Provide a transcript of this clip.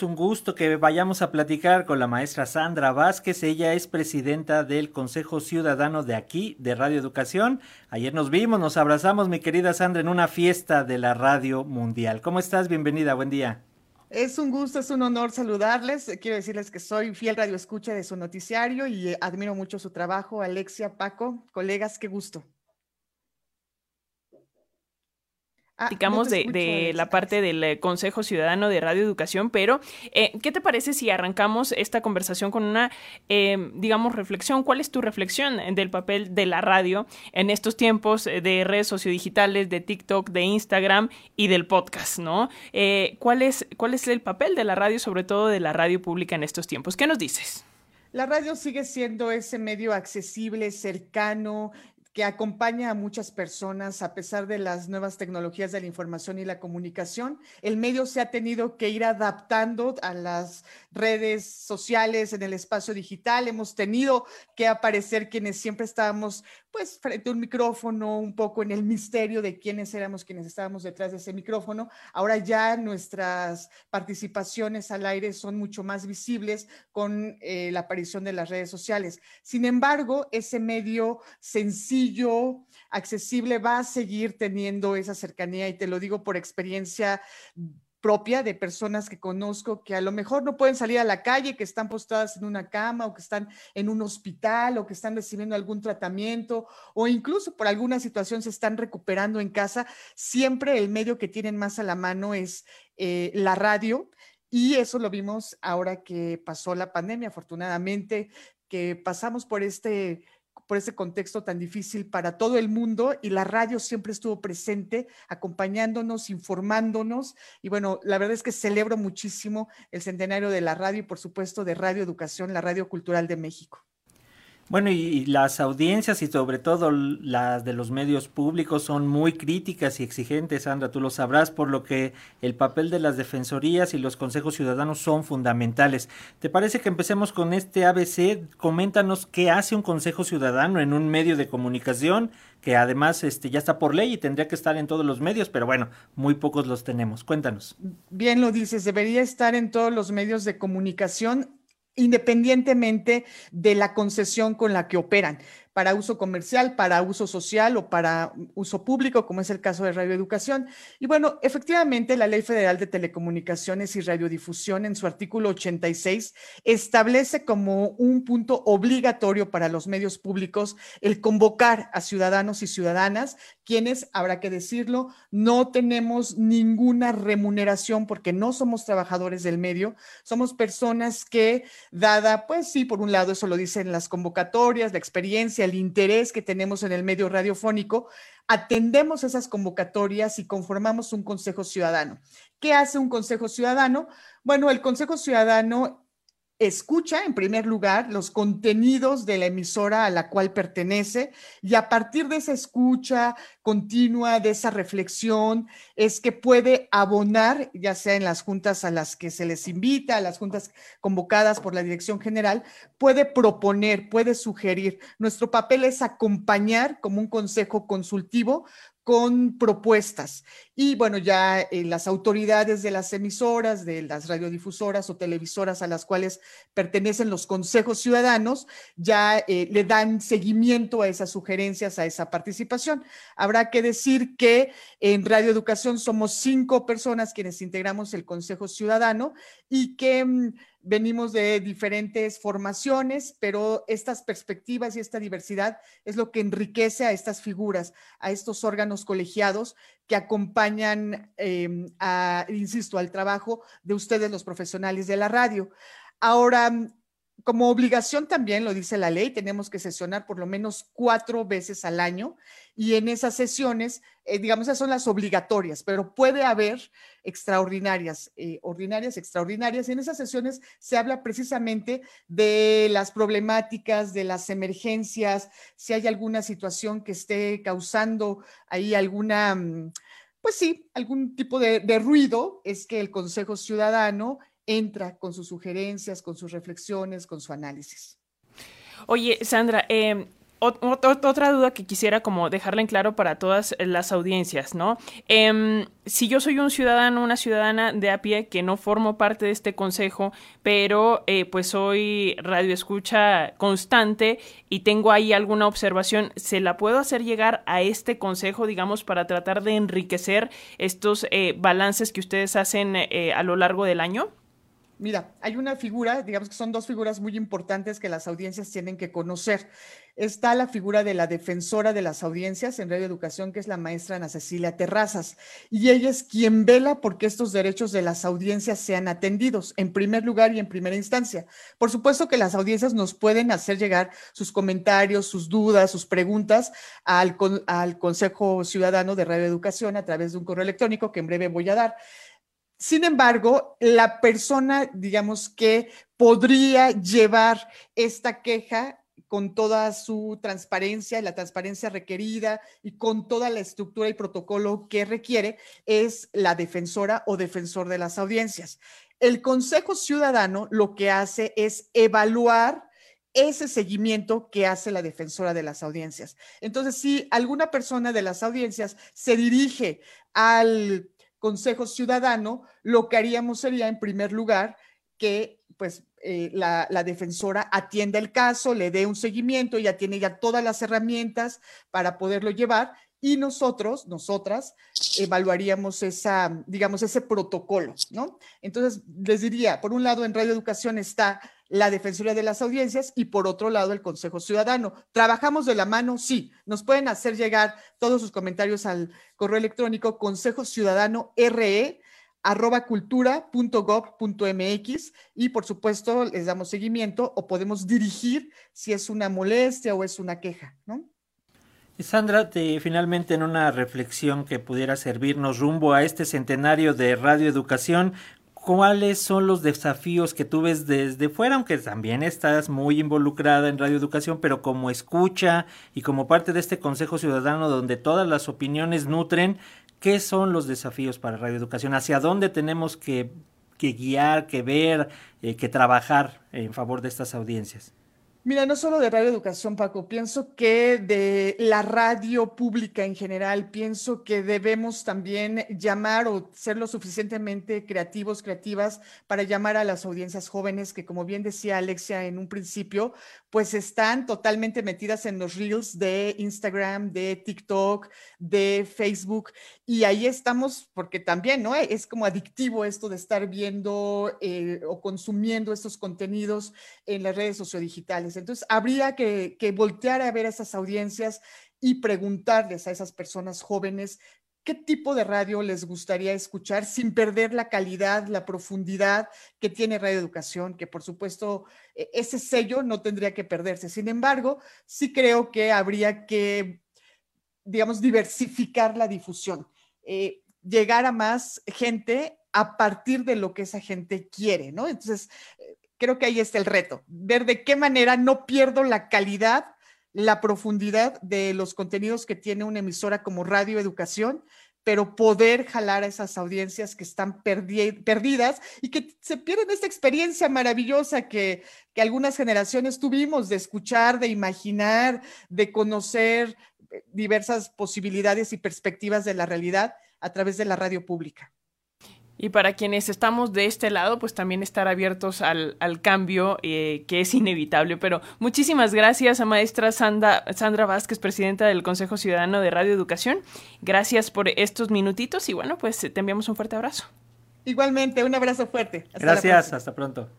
es un gusto que vayamos a platicar con la maestra Sandra Vázquez. Ella es presidenta del Consejo Ciudadano de aquí, de Radio Educación. Ayer nos vimos, nos abrazamos, mi querida Sandra, en una fiesta de la Radio Mundial. ¿Cómo estás? Bienvenida, buen día. Es un gusto, es un honor saludarles. Quiero decirles que soy fiel radio escucha de su noticiario y admiro mucho su trabajo. Alexia, Paco, colegas, qué gusto. Ah, platicamos de, la parte del eh, Consejo Ciudadano de Radio Educación, pero eh, ¿qué te parece si arrancamos esta conversación con una, eh, digamos, reflexión? ¿Cuál es tu reflexión del papel de la radio en estos tiempos de redes sociodigitales, de TikTok, de Instagram y del podcast, ¿no? ¿cuál, es, ¿Cuál es el papel de la radio, sobre todo de la radio pública en estos tiempos? ¿Qué nos dices? La radio sigue siendo ese medio accesible, cercano, que acompaña a muchas personas a pesar de las nuevas tecnologías de la información y la comunicación. El medio se ha tenido que ir adaptando a las redes sociales, en el espacio digital. Hemos tenido que aparecer quienes siempre estábamos pues frente a un micrófono, un poco en el misterio de quiénes éramos quienes estábamos detrás de ese micrófono. Ahora ya nuestras participaciones al aire son mucho más visibles con eh, la aparición de las redes sociales. Sin embargo, ese medio sencillo, accesible, va a seguir teniendo esa cercanía y te lo digo por experiencia propia de personas que conozco que a lo mejor no pueden salir a la calle, que están postradas en una cama o que están en un hospital o que están recibiendo algún tratamiento o incluso por alguna situación se están recuperando en casa, siempre el medio que tienen más a la mano es eh, la radio. Y eso lo vimos ahora que pasó la pandemia, afortunadamente, que pasamos por este por ese contexto tan difícil para todo el mundo y la radio siempre estuvo presente, acompañándonos, informándonos. Y bueno, la verdad es que celebro muchísimo el centenario de la radio y por supuesto de Radio Educación, la Radio Cultural de México. Bueno, y, las audiencias y sobre todo las de los medios públicos son muy críticas y exigentes, Sandra, tú lo sabrás, por lo que el papel de las defensorías y los consejos ciudadanos son fundamentales. ¿Te parece que empecemos con este ABC? Coméntanos qué hace un consejo ciudadano en un medio de comunicación que además este, ya está por ley y tendría que estar en todos los medios, pero bueno, muy pocos los tenemos. Cuéntanos. Bien lo dices, debería estar en todos los medios de comunicación independientemente de la concesión con la que operan para uso comercial, para uso social o para uso público, como es el caso de radioeducación. Y bueno, efectivamente, la Ley Federal de Telecomunicaciones y Radiodifusión, en su artículo 86, establece como un punto obligatorio para los medios públicos el convocar a ciudadanos y ciudadanas, quienes, habrá que decirlo, no tenemos ninguna remuneración porque no somos trabajadores del medio, somos personas que, dada, pues sí, por un lado, eso lo dicen las convocatorias, la experiencia, el interés que tenemos en el medio radiofónico, atendemos esas convocatorias y conformamos un Consejo Ciudadano. ¿Qué hace un Consejo Ciudadano? Bueno, el Consejo Ciudadano escucha en primer lugar los contenidos de la emisora a la cual pertenece y a partir de esa escucha continua, de esa reflexión, es que puede abonar, ya sea en las juntas a las que se les invita, a las juntas convocadas por la Dirección General, puede proponer, puede sugerir. Nuestro papel es acompañar como un consejo consultivo con propuestas. Y bueno, ya eh, las autoridades de las emisoras, de las radiodifusoras o televisoras a las cuales pertenecen los consejos ciudadanos, ya eh, le dan seguimiento a esas sugerencias, a esa participación. Habrá que decir que en Radio Educación somos cinco personas quienes integramos el Consejo Ciudadano y que mm, venimos de diferentes formaciones, pero estas perspectivas y esta diversidad es lo que enriquece a estas figuras, a estos órganos colegiados que acompañan, em, insisto, al trabajo de ustedes, los profesionales de la radio. Ahora, como obligación también, lo dice la ley, tenemos que sesionar por lo menos cuatro veces al año y en esas sesiones, eh, digamos, esas son las obligatorias, pero puede haber extraordinarias, eh, ordinarias, extraordinarias. Y en esas sesiones se habla precisamente de las problemáticas, de las emergencias, si hay alguna situación que esté causando ahí alguna, mm, pues sí, algún tipo de, de ruido, es que el Consejo Ciudadano entra con sus sugerencias, con sus reflexiones, con su análisis. Oye, Sandra, em, otra duda que quisiera como dejarla en claro para todas las audiencias, ¿no? Em, si yo soy un ciudadano, una ciudadana de a pie que no formo parte de este consejo, pero eh, pues soy radio escucha constante y tengo ahí alguna observación, ¿se la puedo hacer llegar a este consejo, digamos, para tratar de enriquecer estos eh, balances que ustedes hacen eh, a lo largo del año? Mira, hay una figura, digamos que son dos figuras muy importantes que las audiencias tienen que conocer. Está la figura de la defensora de las audiencias en Radio Educación, que es la maestra Ana Cecilia Terrazas, y ella es quien vela porque estos derechos de las audiencias sean atendidos en primer lugar y en primera instancia. Por supuesto que las audiencias nos pueden hacer llegar sus comentarios, sus dudas, sus preguntas al, al Consejo Ciudadano de Radio Educación a través de un correo electrónico que en breve voy a dar. Sin embargo, la persona, digamos, que podría llevar esta queja con toda su transparencia, la transparencia requerida y con toda la estructura y protocolo que requiere, es la defensora o defensor de las audiencias. El Consejo Ciudadano lo que hace es evaluar ese seguimiento que hace la defensora de las audiencias. Entonces, si alguna persona de las audiencias se dirige al Consejo Ciudadano, lo que haríamos sería, en primer lugar, que pues eh, la, defensora atienda el caso, le dé un seguimiento, ya tiene ya todas las herramientas para poderlo llevar y nosotros, nosotras, evaluaríamos esa, digamos, ese protocolo, ¿no? Entonces, les diría, por un lado, en Radio Educación está la Defensoría de las Audiencias y por otro lado el Consejo Ciudadano. ¿Trabajamos de la mano? Sí. Nos pueden hacer llegar todos sus comentarios al correo electrónico consejo ciudadano re arroba cultura.gov.mx y por supuesto les damos seguimiento o podemos dirigir si es una molestia o es una queja, ¿no? Sandra, te, finalmente en una reflexión que pudiera servirnos rumbo a este centenario de radioeducación, ¿cuáles son los desafíos que tú ves desde fuera, aunque también estás muy involucrada en radioeducación, pero como escucha y como parte de este Consejo Ciudadano donde todas las opiniones nutren, ¿qué son los desafíos para radioeducación? ¿Hacia dónde tenemos que, guiar, que ver, eh, que trabajar en favor de estas audiencias? Mira, no solo de Radio Educación, Paco, pienso que de la radio pública en general, pienso que debemos también llamar o ser lo suficientemente creativos, creativas para llamar a las audiencias jóvenes que, como bien decía Alexia en un principio, pues están totalmente metidas en los reels de Instagram, de TikTok, de Facebook. Y ahí estamos, porque también, ¿no? Es como adictivo esto de estar viendo eh, o consumiendo estos contenidos en las redes sociodigitales. Entonces, habría que, que voltear a ver a esas audiencias y preguntarles a esas personas jóvenes ¿Qué tipo de radio les gustaría escuchar sin perder la calidad, la profundidad que tiene Radio Educación? Que por supuesto e, ese sello no tendría que perderse. Sin embargo, sí creo que habría que, digamos, diversificar la difusión, eh, llegar a más gente a partir de lo que esa gente quiere, ¿no? Entonces, eh, creo que ahí está el reto, ver de qué manera no pierdo la calidad la profundidad de los contenidos que tiene una emisora como Radio Educación, pero poder jalar a esas audiencias que están perdidas y que se pierden esta experiencia maravillosa que, algunas generaciones tuvimos de escuchar, de imaginar, de conocer eh, diversas posibilidades y perspectivas de la realidad a través de la radio pública. Y para quienes estamos de este lado, pues también estar abiertos al, cambio eh, que es inevitable. Pero muchísimas gracias a maestra Sandra, Sandra Vázquez, presidenta del Consejo Ciudadano de Radio Educación. Gracias por estos minutitos y bueno, pues te enviamos un fuerte abrazo. Igualmente, un abrazo fuerte. gracias, hasta pronto.